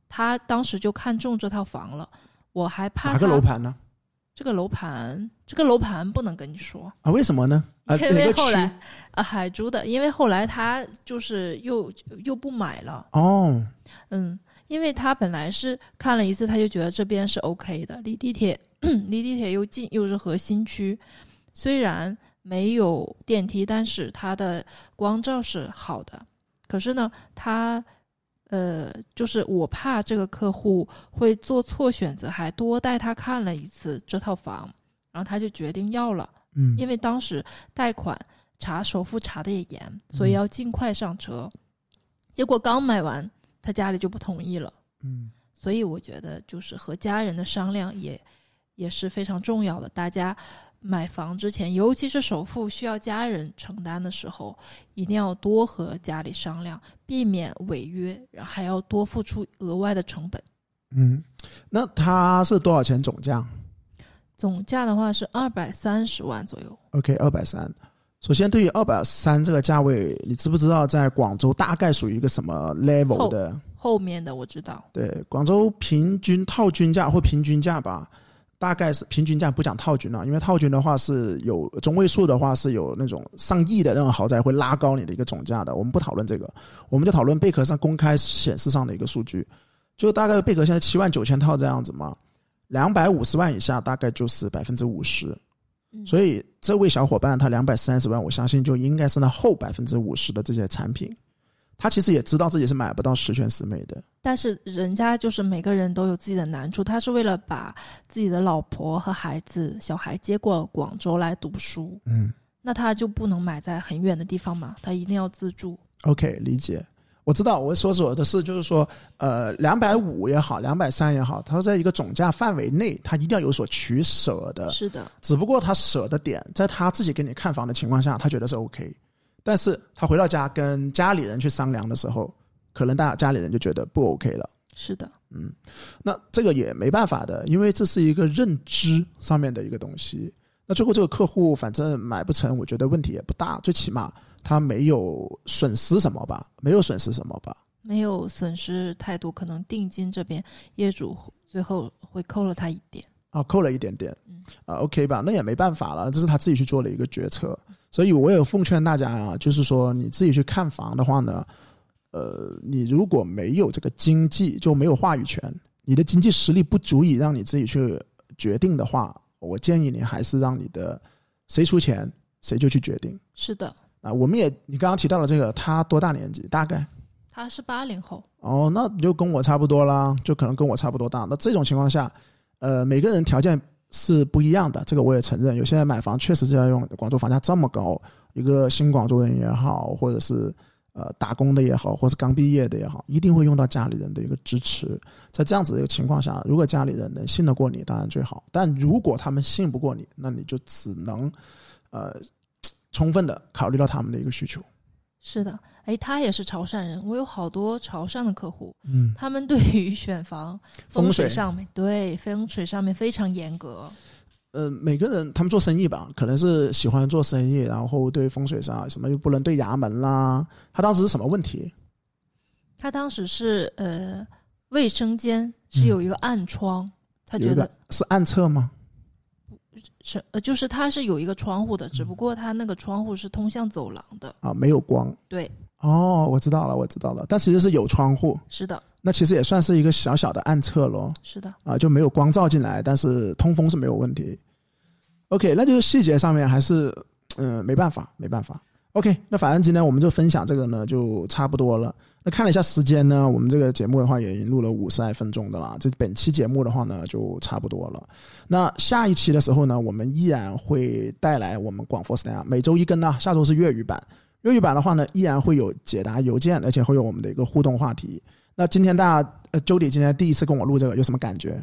他当时就看中这套房了，我还怕哪个楼盘呢？这个楼盘，这个楼盘不能跟你说，啊，为什么呢？啊，因？为后来啊海珠的，因为后来他就是又又不买了，哦，嗯，因为他本来是看了一次，他就觉得这边是 OK 的，离地铁 离地铁又近，又是核心区，虽然没有电梯，但是它的光照是好的。可是呢，他呃，就是我怕这个客户会做错选择，还多带他看了一次这套房，然后他就决定要了。嗯，因为当时贷款查首付查的也严，所以要尽快上车。结果刚买完，他家里就不同意了。嗯所以我觉得就是和家人的商量也也是非常重要的。大家买房之前，尤其是首付需要家人承担的时候，一定要多和家里商量，避免违约，然后还要多付出额外的成本。嗯，那它是多少钱总价总价的话是二百三十万左右。？OK，二百三。首先，对于二百三这个价位，你知不知道在广州大概属于一个什么 level 的？后面的我知道，对，广州平均套均价或平均价吧，大概是平均价不讲套均了，因为套均的话是有中位数的话是有那种上亿的那种豪宅会拉高你的一个总价的。我们不讨论这个，我们就讨论贝壳上公开显示上的一个数据，就大概贝壳现在七万九千套这样子嘛，两百五十万以下大概就是百分之五十。嗯所以这位小伙伴他两百三十万，我相信就应该是那后百分之五十的这些产品，他其实也知道自己是买不到十全十美的。但是人家就是每个人都有自己的难处，他是为了把自己的老婆和孩子、小孩接过广州来读书，嗯那他就不能买在很远的地方嘛，他一定要自住。，OK，理解。我知道，我说说的是，就是说，呃，两百五也好，两百三也好，它在一个总价范围内，它一定要有所取舍的。是的，只不过他舍的点，在他自己给你看房的情况下，他觉得是 OK，但是他回到家跟家里人去商量的时候，可能大家里人就觉得不 OK 了。是的，嗯那这个也没办法的，因为这是一个认知上面的一个东西。那最后这个客户反正买不成，我觉得问题也不大，最起码他没有损失什么吧，没有损失什么吧。没有损失太多，可能定金这边业主最后会扣了他一点。啊，扣了一点点嗯，啊，OK 吧，那也没办法了，这是他自己去做的一个决策。所以我也奉劝大家啊，就是说你自己去看房的话呢，呃，你如果没有这个经济，就没有话语权，你的经济实力不足以让你自己去决定的话，我建议你还是让你的谁出钱谁就去决定是的，啊。我们也你刚刚提到了这个，他多大年纪？大概他是八零后，哦，那你就跟我差不多啦，就可能跟我差不多大。那这种情况下，呃，每个人条件是不一样的，这个我也承认。有些人买房确实是要用广州房价这么高，一个新广州人也好，或者是呃打工的也好，或是刚毕业的也好，一定会用到家里人的一个支持。在这样子的一个情况下，如果家里人能信得过你，当然最好。但如果他们信不过你，那你就只能呃充分的考虑到他们的一个需求。是的，哎，他也是潮汕人，我有好多潮汕的客户，嗯，他们对于选房 风水水上面，对风水上面非常严格。呃，每个人他们做生意吧，可能是喜欢做生意，然后对风水上什么又不能对衙门啦。他当时是什么问题？他当时是呃，卫生间是有一个暗窗，他觉得是暗厕吗？是呃，就是它是有一个窗户的，只不过它那个窗户是通向走廊的。啊，没有光。对，哦，我知道了，我知道了。但其实是有窗户，是的，那其实也算是一个小小的暗厕咯。是的，啊，就没有光照进来，但是通风是没有问题。OK，那就是细节上面还是嗯、呃没办法，没办法。OK，那反正今天我们就分享这个呢，就差不多了。那看了一下时间呢，我们这个节目的话也已经录了五十来分钟的了。这本期节目的话呢，就差不多了。那下一期的时候呢，我们依然会带来我们广佛 s t a 每周一更呢，下周是粤语版。粤语版的话呢，依然会有解答邮件，而且会有我们的一个互动话题。那今天大家呃，Jody 今天第一次跟我录这个，有什么感觉？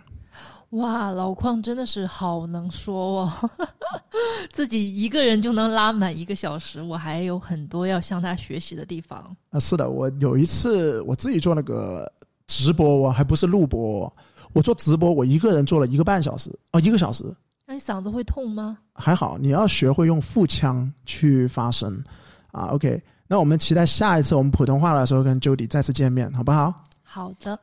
哇，老邝真的是好能说哦，自己一个人就能拉满一个小时，我还有很多要向他学习的地方。啊，是的，我有一次我自己做那个直播我，还不是录播哦，我做直播，我一个人做了一个半小时，哦，一个小时，那你嗓子会痛吗？还好，你要学会用腹腔去发声啊。OK，那我们期待下一次我们普通话的时候跟 Jody 再次见面，好不好？好的。